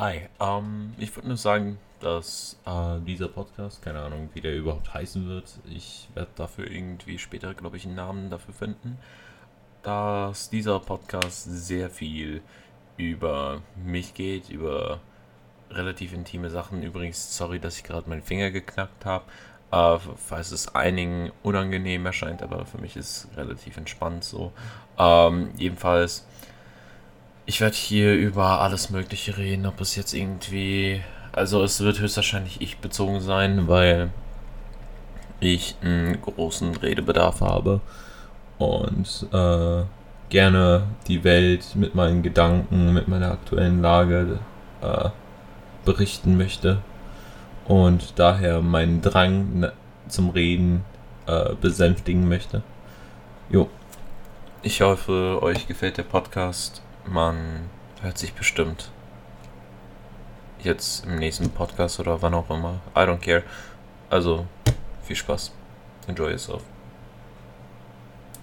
Hi, ähm, ich würde nur sagen, dass äh, dieser Podcast, keine Ahnung, wie der überhaupt heißen wird, ich werde dafür irgendwie später, glaube ich, einen Namen dafür finden, dass dieser Podcast sehr viel über mich geht, über relativ intime Sachen. Übrigens, sorry, dass ich gerade meinen Finger geknackt habe, äh, falls es einigen unangenehm erscheint, aber für mich ist es relativ entspannt so. Ähm, jedenfalls ich werde hier über alles Mögliche reden, ob es jetzt irgendwie. Also, es wird höchstwahrscheinlich ich bezogen sein, weil ich einen großen Redebedarf habe und äh, gerne die Welt mit meinen Gedanken, mit meiner aktuellen Lage äh, berichten möchte und daher meinen Drang zum Reden äh, besänftigen möchte. Jo. Ich hoffe, euch gefällt der Podcast man hört sich bestimmt jetzt im nächsten Podcast oder wann auch immer. I don't care. Also, viel Spaß. Enjoy yourself.